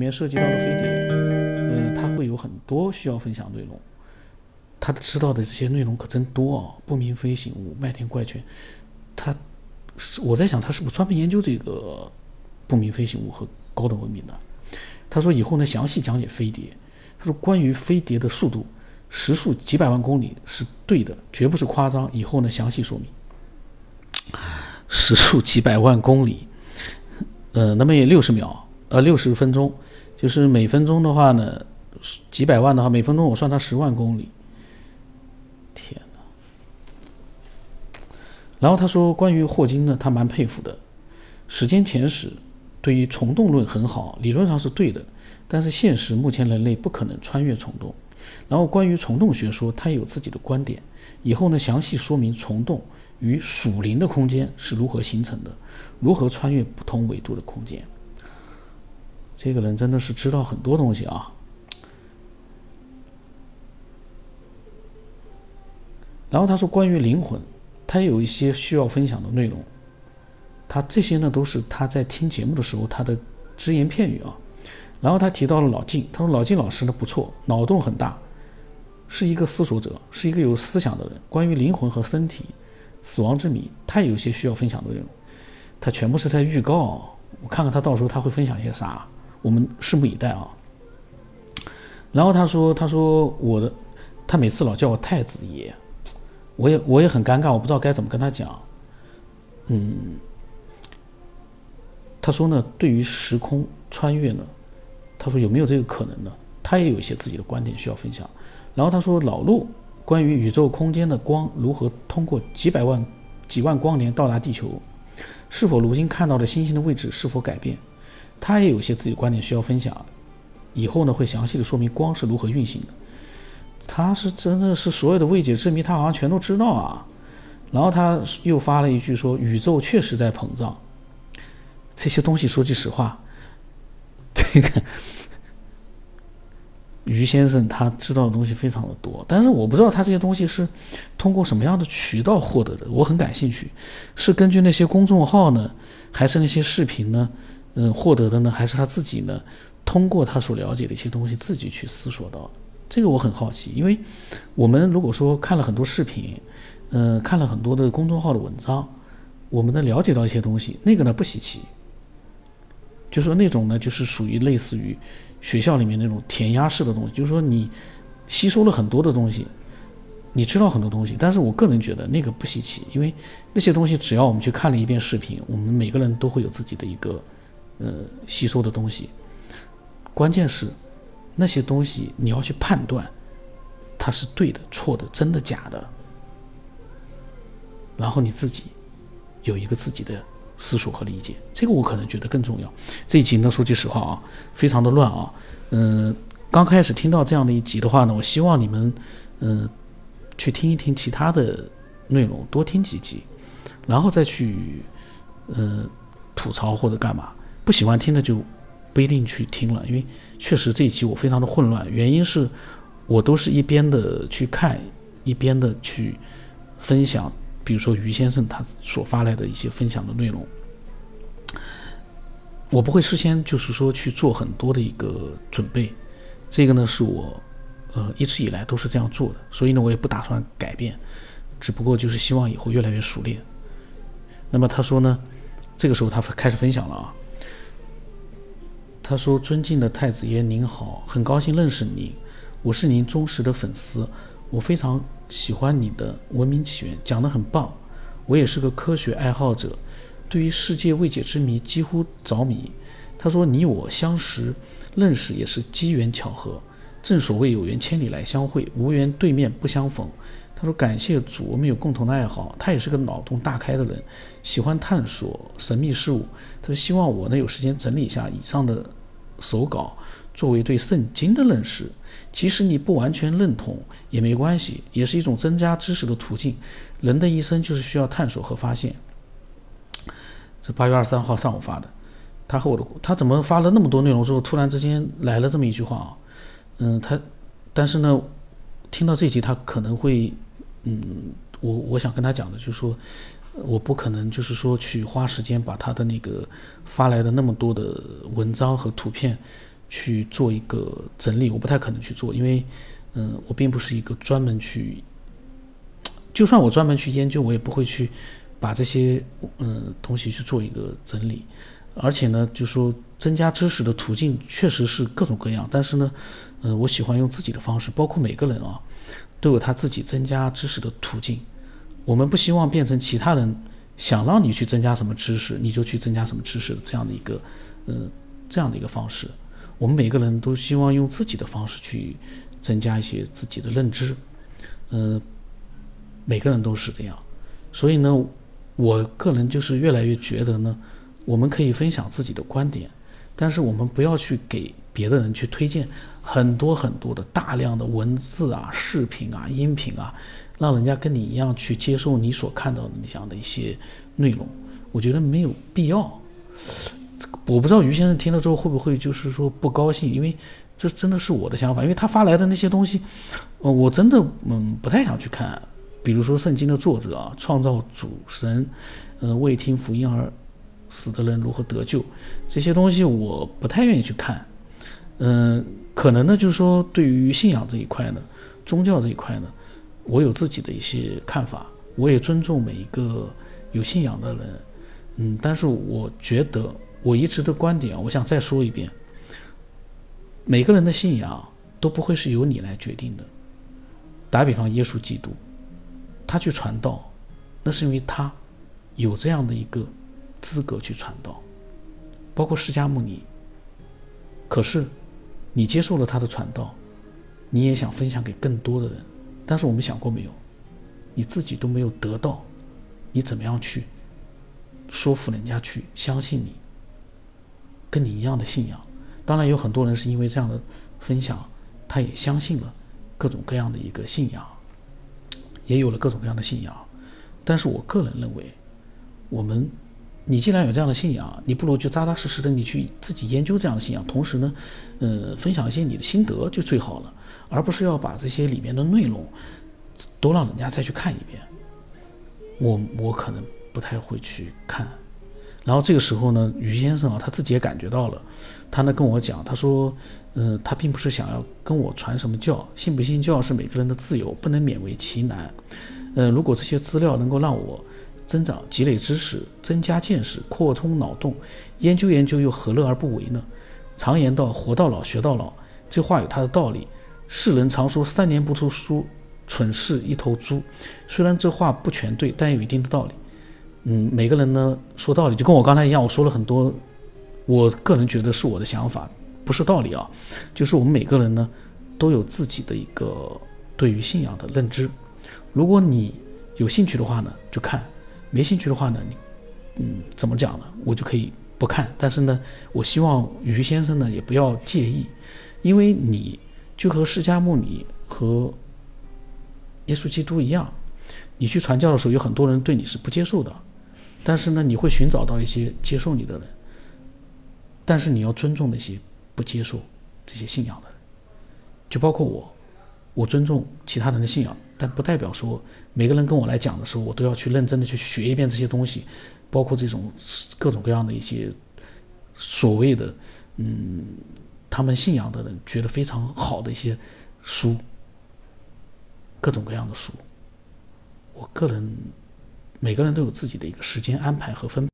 里面涉及到的飞碟，呃，它会有很多需要分享内容。他知道的这些内容可真多啊！不明飞行物、麦田怪圈，他是我在想，他是不是专门研究这个不明飞行物和高等文明的？他说以后呢，详细讲解飞碟。他说关于飞碟的速度，时速几百万公里是对的，绝不是夸张。以后呢，详细说明。时速几百万公里，呃，那么也六十秒，呃，六十分钟，就是每分钟的话呢，几百万的话，每分钟我算它十万公里。天哪！然后他说，关于霍金呢，他蛮佩服的。时间前史对于虫洞论很好，理论上是对的，但是现实目前人类不可能穿越虫洞。然后关于虫洞学说，他有自己的观点。以后呢，详细说明虫洞与属灵的空间是如何形成的，如何穿越不同纬度的空间。这个人真的是知道很多东西啊。然后他说，关于灵魂，他有一些需要分享的内容。他这些呢，都是他在听节目的时候他的只言片语啊。然后他提到了老晋，他说老晋老师呢不错，脑洞很大，是一个思索者，是一个有思想的人。关于灵魂和身体、死亡之谜，他也有一些需要分享的内容。他全部是在预告，我看看他到时候他会分享些啥，我们拭目以待啊。然后他说，他说我的，他每次老叫我太子爷。我也我也很尴尬，我不知道该怎么跟他讲。嗯，他说呢，对于时空穿越呢，他说有没有这个可能呢？他也有一些自己的观点需要分享。然后他说，老陆关于宇宙空间的光如何通过几百万、几万光年到达地球，是否如今看到的星星的位置是否改变，他也有一些自己观点需要分享。以后呢，会详细的说明光是如何运行的。他是真的是所有的未解之谜，他好像全都知道啊。然后他又发了一句说：“宇宙确实在膨胀。”这些东西说句实话，这个 于先生他知道的东西非常的多，但是我不知道他这些东西是通过什么样的渠道获得的，我很感兴趣。是根据那些公众号呢，还是那些视频呢？嗯，获得的呢，还是他自己呢？通过他所了解的一些东西，自己去思索到。这个我很好奇，因为我们如果说看了很多视频，呃，看了很多的公众号的文章，我们能了解到一些东西，那个呢不稀奇。就说那种呢，就是属于类似于学校里面那种填鸭式的东西，就是说你吸收了很多的东西，你知道很多东西，但是我个人觉得那个不稀奇，因为那些东西只要我们去看了一遍视频，我们每个人都会有自己的一个呃吸收的东西，关键是。那些东西你要去判断，它是对的、错的、真的、假的，然后你自己有一个自己的思索和理解，这个我可能觉得更重要。这一集呢，说句实话啊，非常的乱啊。嗯，刚开始听到这样的一集的话呢，我希望你们嗯去听一听其他的内容，多听几集，然后再去嗯吐槽或者干嘛。不喜欢听的就。不一定去听了，因为确实这一期我非常的混乱。原因是，我都是一边的去看，一边的去分享。比如说于先生他所发来的一些分享的内容，我不会事先就是说去做很多的一个准备。这个呢是我呃一直以来都是这样做的，所以呢我也不打算改变，只不过就是希望以后越来越熟练。那么他说呢，这个时候他开始分享了啊。他说：“尊敬的太子爷，您好，很高兴认识您，我是您忠实的粉丝，我非常喜欢你的《文明起源》，讲得很棒。我也是个科学爱好者，对于世界未解之谜几乎着迷。”他说：“你我相识、认识也是机缘巧合，正所谓有缘千里来相会，无缘对面不相逢。”他说：“感谢主，我们有共同的爱好。他也是个脑洞大开的人，喜欢探索神秘事物。他说希望我能有时间整理一下以上的。”手稿作为对圣经的认识，其实你不完全认同也没关系，也是一种增加知识的途径。人的一生就是需要探索和发现。这八月二十三号上午发的，他和我的他怎么发了那么多内容之后，突然之间来了这么一句话啊？嗯，他，但是呢，听到这集他可能会，嗯，我我想跟他讲的就是说。我不可能就是说去花时间把他的那个发来的那么多的文章和图片去做一个整理，我不太可能去做，因为，嗯，我并不是一个专门去，就算我专门去研究，我也不会去把这些嗯东西去做一个整理。而且呢，就说增加知识的途径确实是各种各样，但是呢，嗯，我喜欢用自己的方式，包括每个人啊，都有他自己增加知识的途径。我们不希望变成其他人想让你去增加什么知识，你就去增加什么知识的这样的一个，嗯，这样的一个方式。我们每个人都希望用自己的方式去增加一些自己的认知，嗯，每个人都是这样，所以呢，我个人就是越来越觉得呢，我们可以分享自己的观点，但是我们不要去给别的人去推荐很多很多的大量的文字啊、视频啊、音频啊，让人家跟你一样去接受你所看到的那样的一些内容，我觉得没有必要。我不知道于先生听了之后会不会就是说不高兴，因为这真的是我的想法，因为他发来的那些东西，呃，我真的嗯不太想去看。比如说圣经的作者啊，创造主神，呃，未听福音而死的人如何得救，这些东西我不太愿意去看。嗯，可能呢就是说对于信仰这一块呢，宗教这一块呢，我有自己的一些看法，我也尊重每一个有信仰的人。嗯，但是我觉得。我一直的观点，我想再说一遍：每个人的信仰都不会是由你来决定的。打比方，耶稣基督，他去传道，那是因为他有这样的一个资格去传道。包括释迦牟尼，可是你接受了他的传道，你也想分享给更多的人，但是我们想过没有？你自己都没有得到，你怎么样去说服人家去相信你？跟你一样的信仰，当然有很多人是因为这样的分享，他也相信了各种各样的一个信仰，也有了各种各样的信仰。但是我个人认为，我们，你既然有这样的信仰，你不如就扎扎实实的你去自己研究这样的信仰，同时呢，呃，分享一些你的心得就最好了，而不是要把这些里面的内容都让人家再去看一遍。我我可能不太会去看。然后这个时候呢，于先生啊，他自己也感觉到了，他呢跟我讲，他说，嗯，他并不是想要跟我传什么教，信不信教是每个人的自由，不能勉为其难。呃，如果这些资料能够让我增长、积累知识、增加见识、扩充脑洞，研究研究又何乐而不为呢？常言道，活到老学到老，这话有它的道理。世人常说三年不读书，蠢事一头猪。虽然这话不全对，但有一定的道理。嗯，每个人呢说道理，就跟我刚才一样，我说了很多，我个人觉得是我的想法，不是道理啊。就是我们每个人呢都有自己的一个对于信仰的认知。如果你有兴趣的话呢，就看；没兴趣的话呢，你嗯怎么讲呢？我就可以不看。但是呢，我希望于先生呢也不要介意，因为你就和释迦牟尼和耶稣基督一样，你去传教的时候，有很多人对你是不接受的。但是呢，你会寻找到一些接受你的人，但是你要尊重那些不接受这些信仰的人，就包括我，我尊重其他人的信仰，但不代表说每个人跟我来讲的时候，我都要去认真的去学一遍这些东西，包括这种各种各样的一些所谓的嗯，他们信仰的人觉得非常好的一些书，各种各样的书，我个人。每个人都有自己的一个时间安排和分。